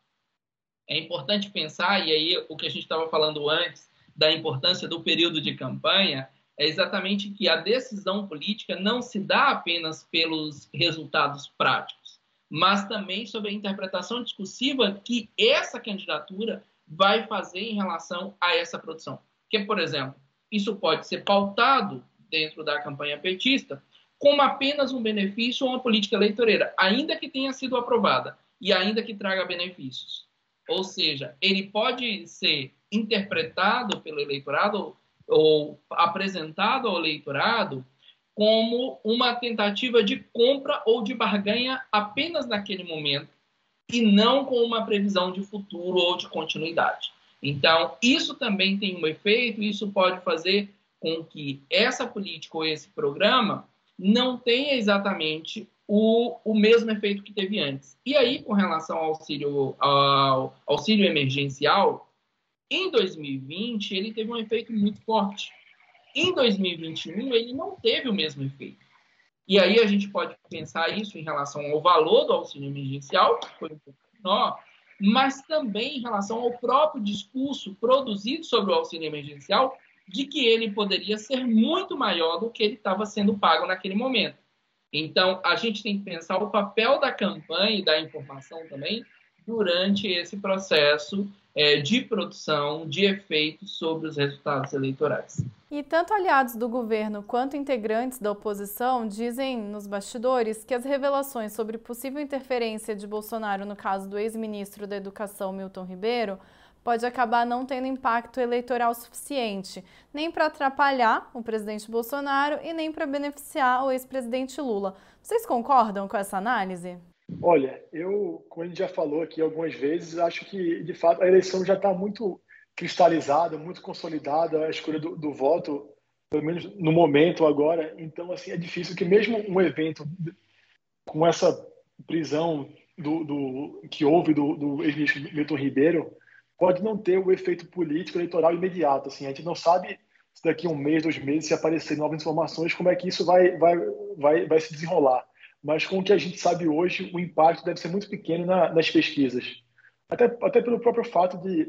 É importante pensar, e aí o que a gente estava falando antes, da importância do período de campanha, é exatamente que a decisão política não se dá apenas pelos resultados práticos, mas também sobre a interpretação discursiva que essa candidatura vai fazer em relação a essa produção. Porque, por exemplo, isso pode ser pautado dentro da campanha petista como apenas um benefício ou uma política eleitoreira, ainda que tenha sido aprovada e ainda que traga benefícios. Ou seja, ele pode ser interpretado pelo eleitorado ou apresentado ao eleitorado como uma tentativa de compra ou de barganha apenas naquele momento, e não com uma previsão de futuro ou de continuidade. Então, isso também tem um efeito, isso pode fazer com que essa política ou esse programa não tenha exatamente o, o mesmo efeito que teve antes. E aí, com relação ao auxílio, ao auxílio emergencial, em 2020 ele teve um efeito muito forte. Em 2021 ele não teve o mesmo efeito. E aí a gente pode pensar isso em relação ao valor do auxílio emergencial, que foi um pouco menor, mas também em relação ao próprio discurso produzido sobre o auxílio emergencial, de que ele poderia ser muito maior do que ele estava sendo pago naquele momento. Então, a gente tem que pensar o papel da campanha e da informação também durante esse processo é, de produção de efeitos sobre os resultados eleitorais. E tanto aliados do governo quanto integrantes da oposição dizem nos bastidores que as revelações sobre possível interferência de Bolsonaro no caso do ex-ministro da Educação Milton Ribeiro pode acabar não tendo impacto eleitoral suficiente, nem para atrapalhar o presidente Bolsonaro e nem para beneficiar o ex-presidente Lula. Vocês concordam com essa análise? Olha, eu, como a gente já falou aqui algumas vezes, acho que, de fato, a eleição já está muito cristalizada, muito consolidada, a escolha do, do, voto, pelo menos no momento agora. Então, assim, é difícil que mesmo um evento com essa prisão do, do que houve do, do ex-ministro Milton Ribeiro pode não ter o efeito político eleitoral imediato. Assim, a gente não sabe se daqui a um mês, dois meses, se aparecer novas informações, como é que isso vai, vai, vai, vai se desenrolar mas com o que a gente sabe hoje, o impacto deve ser muito pequeno na, nas pesquisas. Até, até pelo próprio fato de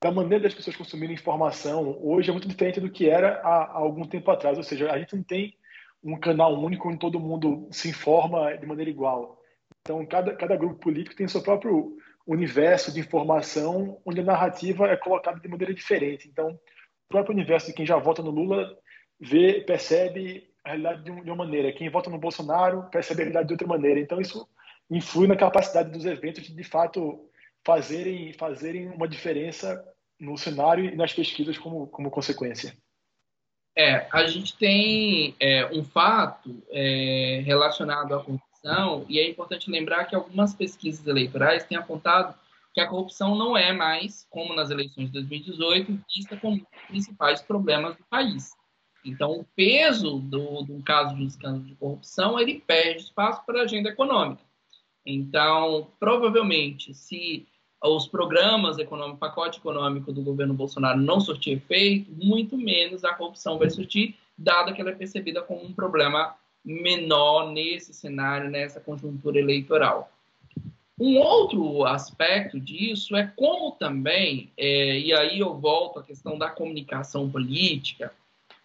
da maneira das pessoas consumirem informação hoje é muito diferente do que era há, há algum tempo atrás. Ou seja, a gente não tem um canal único onde todo mundo se informa de maneira igual. Então, cada, cada grupo político tem seu próprio universo de informação onde a narrativa é colocada de maneira diferente. Então, o próprio universo de quem já vota no Lula vê, percebe a realidade de, uma maneira, quem vota no Bolsonaro percebe a realidade de outra maneira. Então, isso influi na capacidade dos eventos de, de fato, fazerem, fazerem uma diferença no cenário e nas pesquisas como, como consequência. É, a gente tem é, um fato é, relacionado à corrupção, e é importante lembrar que algumas pesquisas eleitorais têm apontado que a corrupção não é mais, como nas eleições de 2018, vista como um dos principais problemas do país. Então, o peso do, do caso de um escândalo de corrupção, ele perde espaço para a agenda econômica. Então, provavelmente, se os programas econômicos, pacote econômico do governo Bolsonaro não surtir efeito, muito menos a corrupção vai surtir, dado que ela é percebida como um problema menor nesse cenário, nessa conjuntura eleitoral. Um outro aspecto disso é como também, é, e aí eu volto à questão da comunicação política,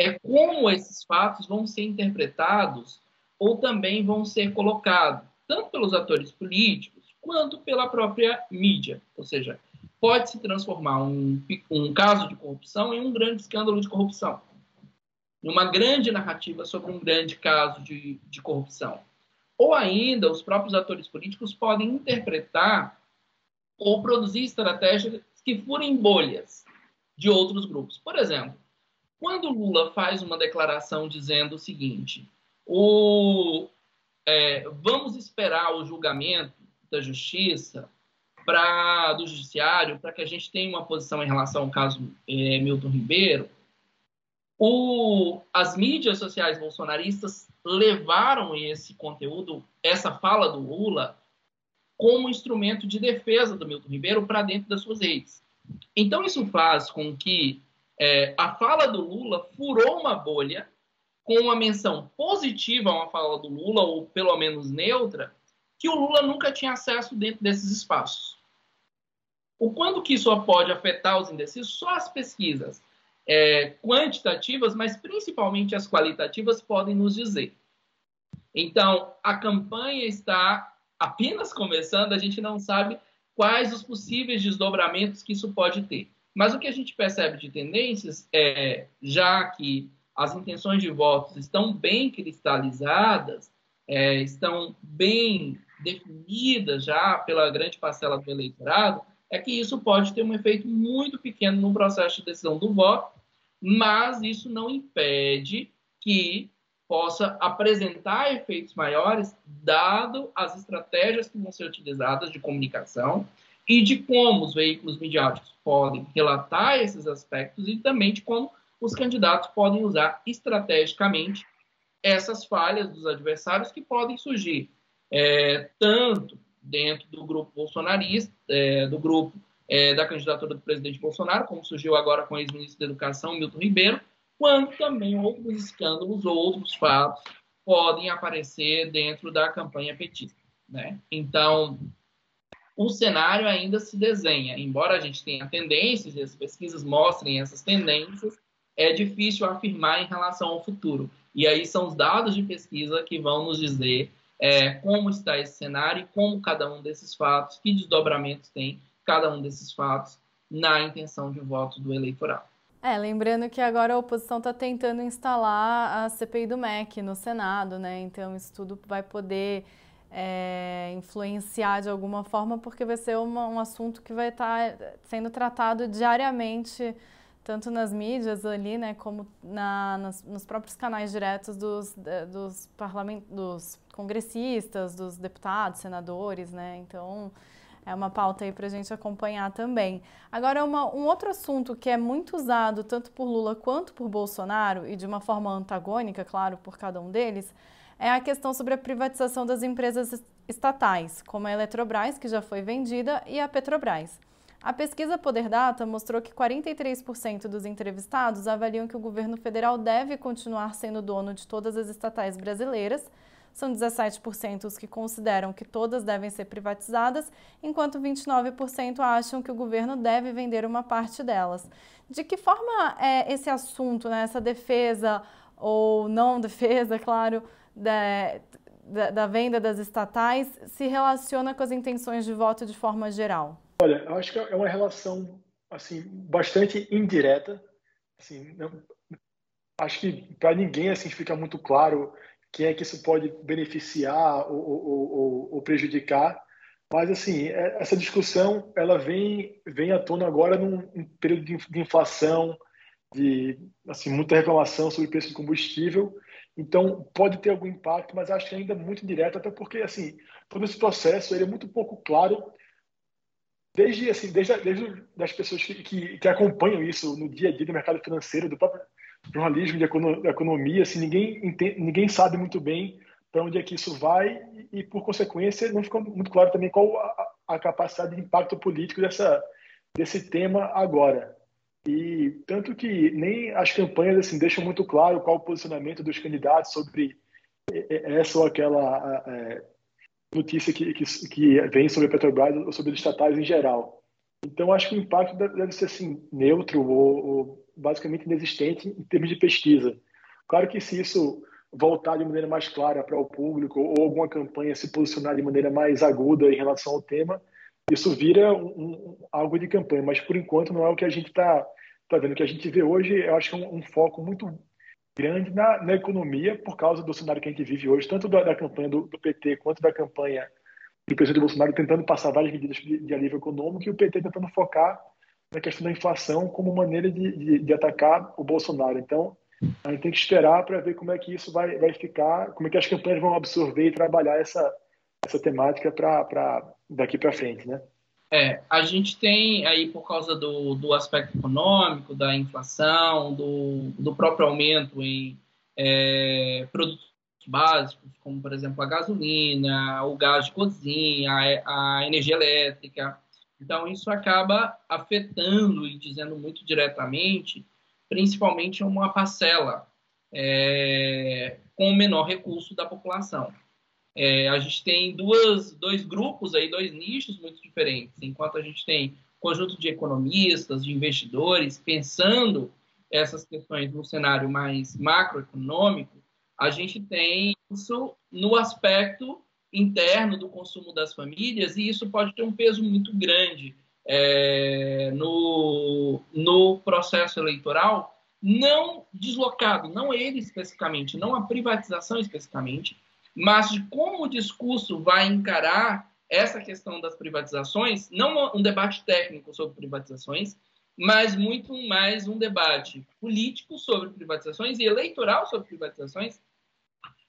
é como esses fatos vão ser interpretados ou também vão ser colocados, tanto pelos atores políticos quanto pela própria mídia. Ou seja, pode se transformar um, um caso de corrupção em um grande escândalo de corrupção, uma grande narrativa sobre um grande caso de, de corrupção. Ou ainda, os próprios atores políticos podem interpretar ou produzir estratégias que furem bolhas de outros grupos. Por exemplo, quando Lula faz uma declaração dizendo o seguinte: o, é, vamos esperar o julgamento da justiça para do judiciário para que a gente tenha uma posição em relação ao caso é, Milton Ribeiro. O, as mídias sociais bolsonaristas levaram esse conteúdo, essa fala do Lula, como instrumento de defesa do Milton Ribeiro para dentro das suas redes. Então, isso faz com que é, a fala do Lula furou uma bolha com uma menção positiva a uma fala do Lula, ou pelo menos neutra, que o Lula nunca tinha acesso dentro desses espaços. O quanto que isso pode afetar os indecisos? Só as pesquisas é, quantitativas, mas principalmente as qualitativas, podem nos dizer. Então, a campanha está apenas começando, a gente não sabe quais os possíveis desdobramentos que isso pode ter. Mas o que a gente percebe de tendências é, já que as intenções de votos estão bem cristalizadas, é, estão bem definidas já pela grande parcela do eleitorado, é que isso pode ter um efeito muito pequeno no processo de decisão do voto, mas isso não impede que possa apresentar efeitos maiores, dado as estratégias que vão ser utilizadas de comunicação e de como os veículos midiáticos podem relatar esses aspectos e também de como os candidatos podem usar estrategicamente essas falhas dos adversários que podem surgir é, tanto dentro do grupo bolsonarista, é, do grupo é, da candidatura do presidente Bolsonaro, como surgiu agora com o ex-ministro da Educação, Milton Ribeiro, quanto também outros escândalos, outros fatos podem aparecer dentro da campanha petista. Né? Então, o cenário ainda se desenha. Embora a gente tenha tendências, e as pesquisas mostrem essas tendências, é difícil afirmar em relação ao futuro. E aí são os dados de pesquisa que vão nos dizer é, como está esse cenário e como cada um desses fatos, que desdobramentos tem cada um desses fatos na intenção de voto do eleitorado. É, lembrando que agora a oposição está tentando instalar a CPI do MEC no Senado, né? Então isso tudo vai poder é, influenciar de alguma forma, porque vai ser uma, um assunto que vai estar tá sendo tratado diariamente, tanto nas mídias ali, né, como na, nos próprios canais diretos dos, dos, parlament, dos congressistas, dos deputados, senadores, né? Então é uma pauta aí para a gente acompanhar também. Agora, uma, um outro assunto que é muito usado tanto por Lula quanto por Bolsonaro, e de uma forma antagônica, claro, por cada um deles, é a questão sobre a privatização das empresas estatais, como a Eletrobras, que já foi vendida, e a Petrobras. A pesquisa Poder Data mostrou que 43% dos entrevistados avaliam que o governo federal deve continuar sendo dono de todas as estatais brasileiras. São 17% os que consideram que todas devem ser privatizadas, enquanto 29% acham que o governo deve vender uma parte delas. De que forma é esse assunto, né, essa defesa ou não defesa, *laughs* claro, da, da, da, venda das estatais se relaciona com as intenções de voto de forma geral? Olha, eu acho que é uma relação assim bastante indireta. Assim, não, acho que para ninguém assim fica muito claro quem é que isso pode beneficiar ou, ou, ou, ou prejudicar. Mas assim, é, essa discussão ela vem vem à tona agora num, período de inflação, de assim muita reclamação sobre o preço do combustível então, pode ter algum impacto, mas acho que ainda muito direto, até porque, assim, todo esse processo ele é muito pouco claro, desde, assim, desde, desde das pessoas que, que, que, acompanham isso no dia a dia do mercado financeiro, do próprio jornalismo, de economia, assim, ninguém, entende, ninguém sabe muito bem para onde é que isso vai e, e, por consequência, não ficou muito claro também qual a, a capacidade de impacto político dessa, desse tema agora. E tanto que nem as campanhas assim deixam muito claro qual o posicionamento dos candidatos sobre essa ou aquela é, notícia que, que, que, vem sobre a Petrobras ou sobre os estatais em geral. Então, acho que o impacto deve ser assim, neutro ou, ou basicamente inexistente em termos de pesquisa. Claro que se isso voltar de maneira mais clara para o público ou alguma campanha se posicionar de maneira mais aguda em relação ao tema, isso vira um, um, algo de campanha, mas por enquanto não é o que a gente está tá vendo. O que a gente vê hoje, eu acho que é um, um foco muito grande na, na, economia, por causa do cenário que a gente vive hoje, tanto da, da campanha do, do, PT quanto da campanha do presidente Bolsonaro tentando passar várias medidas de, de alívio econômico e o PT tentando focar na questão da inflação como maneira de, de, de atacar o Bolsonaro. Então, a gente tem que esperar para ver como é que isso vai, vai ficar, como é que as campanhas vão absorver e trabalhar essa, essa temática para daqui para frente, né? É, a gente tem aí, por causa do, do aspecto econômico, da inflação, do, do próprio aumento em é, produtos básicos, como, por exemplo, a gasolina, o gás de cozinha, a, a energia elétrica. Então, isso acaba afetando e dizendo muito diretamente, principalmente uma parcela é, com o menor recurso da população. É, a gente tem duas, dois grupos aí, dois nichos muito diferentes. Enquanto a gente tem conjunto de economistas, de investidores pensando essas questões no cenário mais macroeconômico, a gente tem isso no aspecto interno do consumo das famílias e isso pode ter um peso muito grande é, no, no processo eleitoral, não deslocado, não ele especificamente, não a privatização especificamente, mas de como o discurso vai encarar essa questão das privatizações, não um debate técnico sobre privatizações, mas muito mais um debate político sobre privatizações e eleitoral sobre privatizações,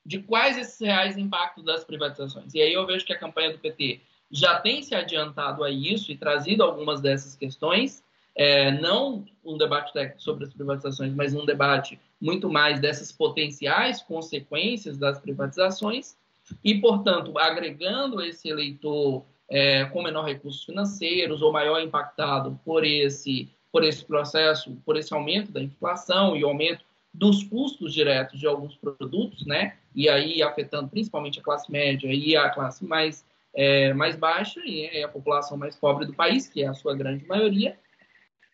de quais esses reais impactos das privatizações. E aí eu vejo que a campanha do PT já tem se adiantado a isso e trazido algumas dessas questões, é, não um debate técnico sobre as privatizações, mas um debate muito mais dessas potenciais consequências das privatizações e, portanto, agregando esse eleitor é, com menor recursos financeiros ou maior impactado por esse, por esse processo, por esse aumento da inflação e aumento dos custos diretos de alguns produtos, né? E aí afetando principalmente a classe média e a classe mais, é, mais baixa e é a população mais pobre do país, que é a sua grande maioria.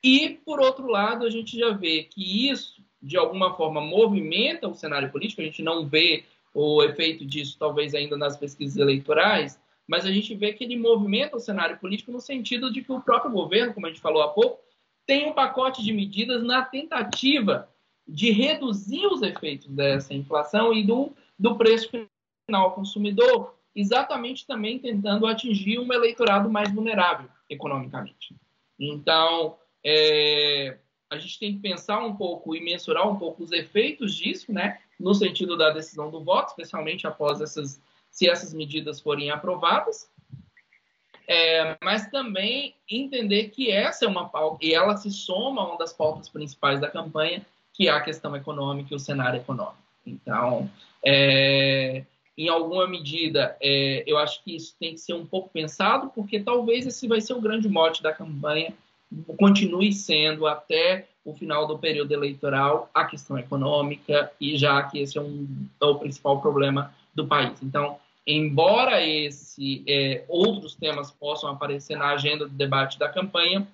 E, por outro lado, a gente já vê que isso, de alguma forma, movimenta o cenário político, a gente não vê o efeito disso, talvez, ainda nas pesquisas eleitorais, mas a gente vê que ele movimenta o cenário político no sentido de que o próprio governo, como a gente falou há pouco, tem um pacote de medidas na tentativa de reduzir os efeitos dessa inflação e do, do preço final ao consumidor, exatamente também tentando atingir um eleitorado mais vulnerável economicamente. Então, é, a gente tem que pensar um pouco e mensurar um pouco os efeitos disso, né, no sentido da decisão do voto, especialmente após essas, se essas medidas forem aprovadas, é, mas também entender que essa é uma pauta, e ela se soma a uma das pautas principais da campanha, que é a questão econômica e o cenário econômico. Então, é, em alguma medida, é, eu acho que isso tem que ser um pouco pensado, porque talvez esse vai ser o grande mote da campanha, continue sendo até o final do período eleitoral a questão econômica, e já que esse é, um, é o principal problema do país. Então, embora esse é, outros temas possam aparecer na agenda do debate da campanha,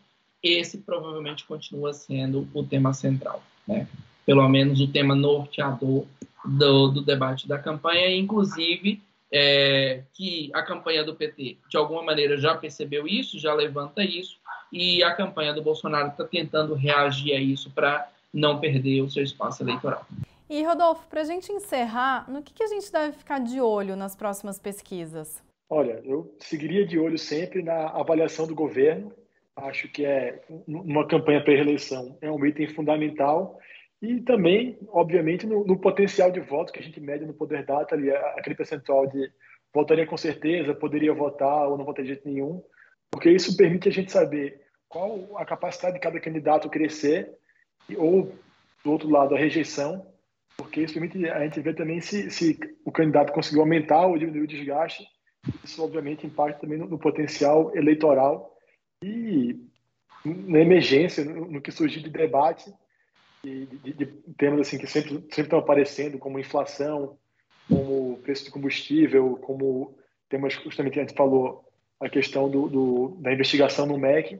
esse provavelmente continua sendo o tema central, né? Pelo menos o tema norteador do, do debate da campanha, inclusive é, que a campanha do PT, de alguma maneira, já percebeu isso, já levanta isso, e a campanha do Bolsonaro está tentando reagir a isso para não perder o seu espaço eleitoral. E, Rodolfo, para a gente encerrar, no que, que a gente deve ficar de olho nas próximas pesquisas? Olha, eu seguiria de olho sempre na avaliação do governo. Acho que é uma campanha para reeleição é um item fundamental e também, obviamente, no, no, potencial de voto que a gente mede no Poder Data, ali, aquele percentual de votaria com certeza, poderia votar ou não votaria de jeito nenhum, porque isso permite a gente saber qual a capacidade de cada candidato crescer ou, do outro lado, a rejeição, porque isso permite a gente ver também se, se o candidato conseguiu aumentar ou diminuir o desgaste. Isso, obviamente, impacta também no, no potencial eleitoral e na emergência, no, no que surgir de debate de, de, de, temas assim que sempre, sempre estão aparecendo, como inflação, como preço de combustível, como temas justamente a gente falou, a questão do, do da investigação no MEC,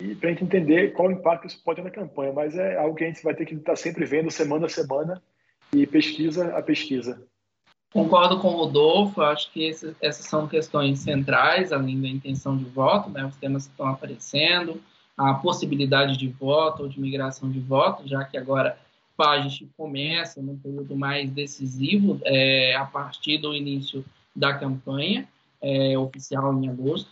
e para a gente entender qual o impacto isso pode ter na campanha. Mas é algo que a gente vai ter que estar sempre vendo semana a semana e pesquisa a pesquisa. Concordo com o Rodolfo, acho que esse, essas são questões centrais, além da intenção de voto, né, os temas que estão aparecendo, a possibilidade de voto ou de migração de voto, já que agora a gente começa num período mais decisivo é, a partir do início da campanha é, oficial em agosto.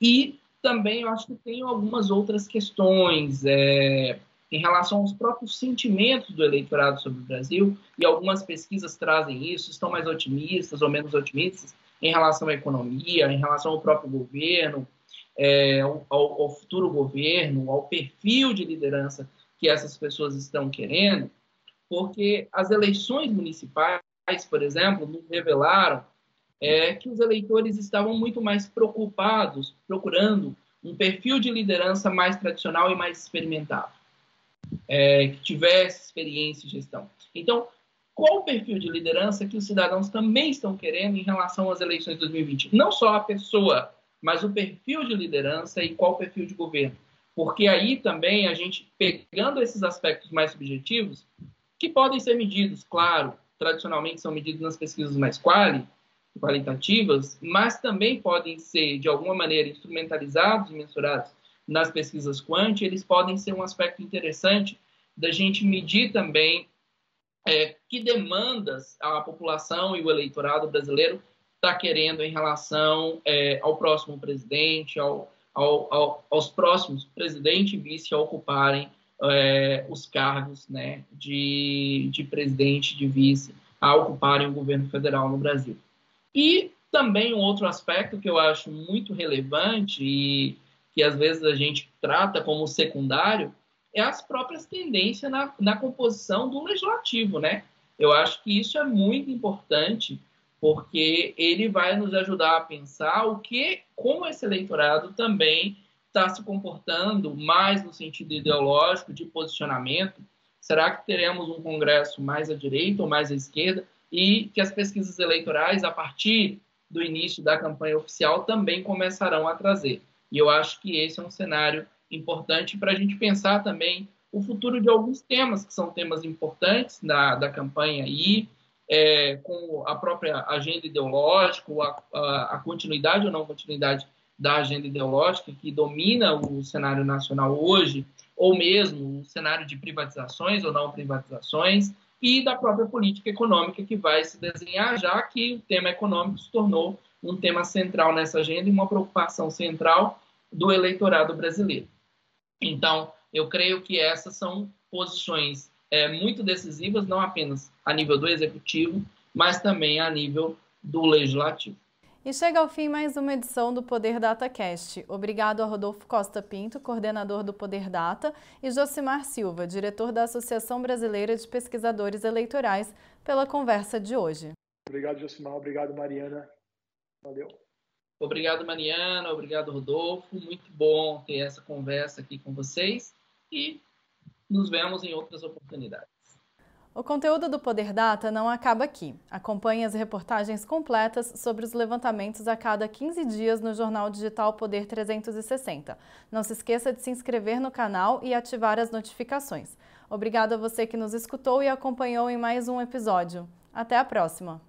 E também eu acho que tem algumas outras questões é, em relação aos próprios sentimentos do eleitorado sobre o Brasil, e algumas pesquisas trazem isso, estão mais otimistas ou menos otimistas em relação à economia, em relação ao próprio governo, é, ao, ao, futuro governo, ao perfil de liderança que essas pessoas estão querendo, porque as eleições municipais, por exemplo, nos revelaram é, que os eleitores estavam muito mais preocupados, procurando um perfil de liderança mais tradicional e mais experimentado, é, que tivesse experiência em gestão. Então, qual o perfil de liderança que os cidadãos também estão querendo em relação às eleições de 2020? Não só a pessoa mas o perfil de liderança e qual o perfil de governo. Porque aí também a gente, pegando esses aspectos mais subjetivos, que podem ser medidos, claro, tradicionalmente são medidos nas pesquisas mais quali, qualitativas, mas também podem ser, de alguma maneira, instrumentalizados e mensurados nas pesquisas quant, eles podem ser um aspecto interessante da gente medir também é, que demandas a população e o eleitorado brasileiro está querendo em relação é, ao próximo presidente, ao, ao, ao, aos próximos presidente e vice a ocuparem é, os cargos né, de, de presidente, de vice a ocuparem o governo federal no Brasil. E também um outro aspecto que eu acho muito relevante e que às vezes a gente trata como secundário é as próprias tendências na, na composição do legislativo, né? Eu acho que isso é muito importante porque ele vai nos ajudar a pensar o que, como esse eleitorado também está se comportando mais no sentido ideológico de posicionamento. Será que teremos um Congresso mais à direita ou mais à esquerda? E que as pesquisas eleitorais, a partir do início da campanha oficial, também começarão a trazer. E eu acho que esse é um cenário importante para a gente pensar também o futuro de alguns temas, que são temas importantes da, da campanha aí, é, com a própria agenda ideológica, a, a, a, continuidade ou não continuidade da agenda ideológica que domina o cenário nacional hoje, ou mesmo o cenário de privatizações ou não privatizações, e da própria política econômica que vai se desenhar, já que o tema econômico se tornou um tema central nessa agenda e uma preocupação central do eleitorado brasileiro. Então, eu creio que essas são posições é, muito decisivas, não apenas a nível do executivo, mas também a nível do legislativo. E chega ao fim mais uma edição do Poder DataCast. Obrigado a Rodolfo Costa Pinto, coordenador do Poder Data, e Josimar Silva, diretor da Associação Brasileira de Pesquisadores Eleitorais, pela conversa de hoje. Obrigado, Josimar. Obrigado, Mariana. Valeu. Obrigado, Mariana. Obrigado, Rodolfo. Muito bom ter essa conversa aqui com vocês e nos vemos em outras oportunidades. O conteúdo do Poder Data não acaba aqui. Acompanhe as reportagens completas sobre os levantamentos a cada 15 dias no jornal digital Poder 360. Não se esqueça de se inscrever no canal e ativar as notificações. Obrigado a você que nos escutou e acompanhou em mais um episódio. Até a próxima!